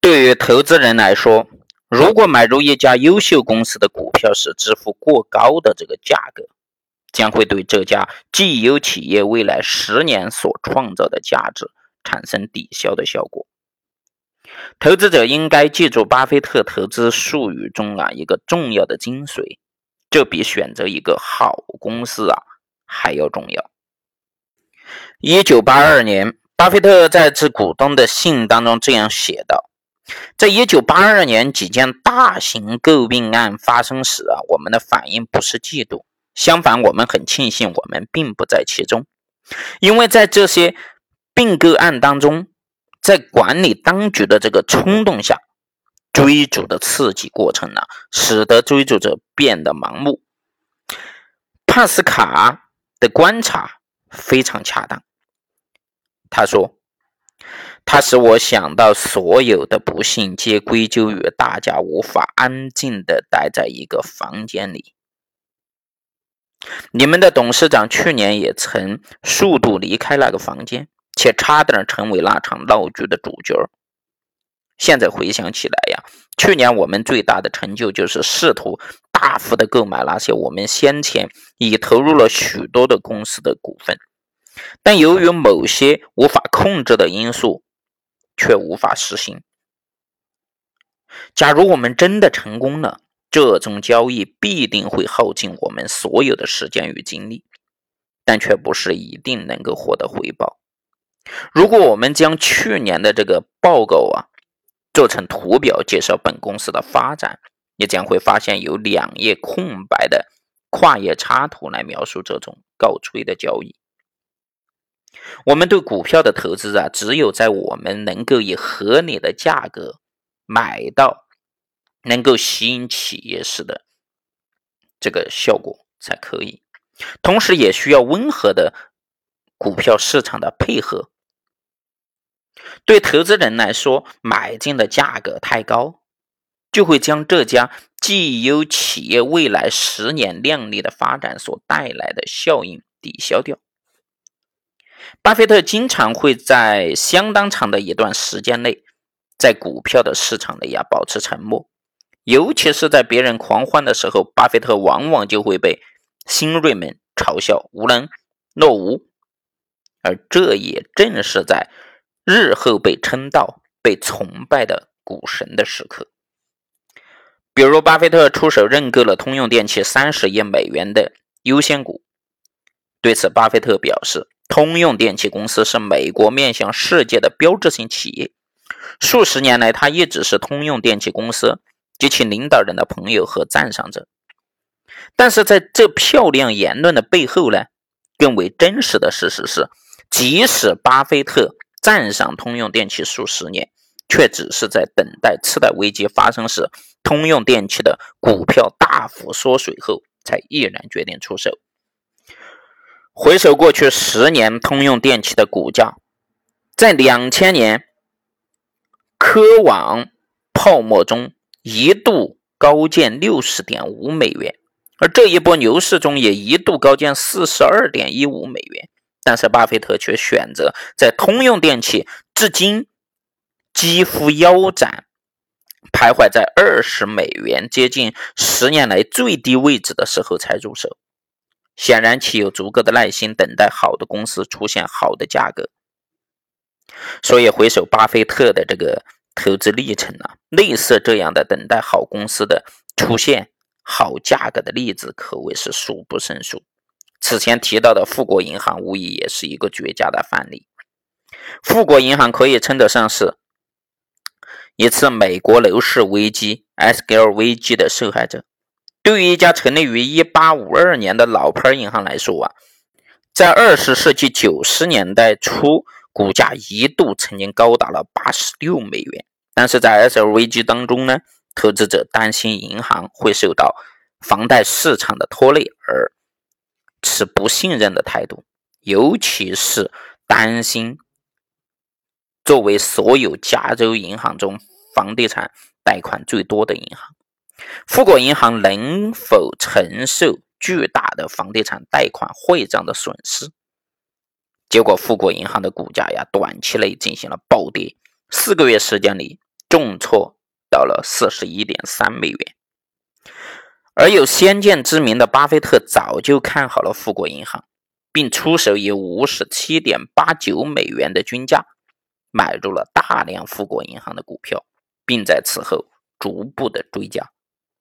对于投资人来说，如果买入一家优秀公司的股票时支付过高的这个价格，将会对这家绩优企业未来十年所创造的价值产生抵消的效果。投资者应该记住巴菲特投资术语中啊一个重要的精髓，这比选择一个好公司啊还要重要。一九八二年，巴菲特在致股东的信当中这样写道：“在一九八二年几件大型诟病案发生时啊，我们的反应不是嫉妒，相反，我们很庆幸我们并不在其中，因为在这些并购案当中。”在管理当局的这个冲动下，追逐的刺激过程呢，使得追逐者变得盲目。帕斯卡的观察非常恰当。他说：“他使我想到，所有的不幸皆归咎于大家无法安静的待在一个房间里。”你们的董事长去年也曾数度离开那个房间。且差点成为那场闹剧的主角。现在回想起来呀，去年我们最大的成就就是试图大幅的购买那些我们先前已投入了许多的公司的股份，但由于某些无法控制的因素，却无法实行。假如我们真的成功了，这种交易必定会耗尽我们所有的时间与精力，但却不是一定能够获得回报。如果我们将去年的这个报告啊做成图表介绍本公司的发展，你将会发现有两页空白的跨页插图来描述这种告吹的交易。我们对股票的投资啊，只有在我们能够以合理的价格买到能够吸引企业时的这个效果才可以，同时也需要温和的股票市场的配合。对投资人来说，买进的价格太高，就会将这家绩优企业未来十年靓丽的发展所带来的效应抵消掉。巴菲特经常会在相当长的一段时间内，在股票的市场里呀保持沉默，尤其是在别人狂欢的时候，巴菲特往往就会被新锐们嘲笑无能、落伍，而这也正是在。日后被称道、被崇拜的股神的时刻，比如巴菲特出手认购了通用电气三十亿美元的优先股。对此，巴菲特表示，通用电气公司是美国面向世界的标志性企业。数十年来，他一直是通用电气公司及其领导人的朋友和赞赏者。但是，在这漂亮言论的背后呢，更为真实的事实是，即使巴菲特。赞赏通用电气数十年，却只是在等待次贷危机发生时，通用电气的股票大幅缩水后，才毅然决定出手。回首过去十年，通用电气的股价在两千年科网泡沫中一度高见六十点五美元，而这一波牛市中也一度高见四十二点一五美元。但是巴菲特却选择在通用电气至今几乎腰斩、徘徊在二十美元接近十年来最低位置的时候才入手。显然，其有足够的耐心等待好的公司出现好的价格。所以，回首巴菲特的这个投资历程啊，类似这样的等待好公司的出现好价格的例子可谓是数不胜数。此前提到的富国银行无疑也是一个绝佳的范例。富国银行可以称得上是一次美国楼市危机 （S.G.L. 危机）的受害者。对于一家成立于1852年的老牌银行来说啊，在20世纪90年代初，股价一度曾经高达了86美元。但是在 S.L. 危机当中呢，投资者担心银行会受到房贷市场的拖累而。持不信任的态度，尤其是担心作为所有加州银行中房地产贷款最多的银行，富国银行能否承受巨大的房地产贷款坏账的损失？结果，富国银行的股价呀，短期内进行了暴跌，四个月时间里重挫到了四十一点三美元。而有先见之明的巴菲特早就看好了富国银行，并出手以五十七点八九美元的均价买入了大量富国银行的股票，并在此后逐步的追加。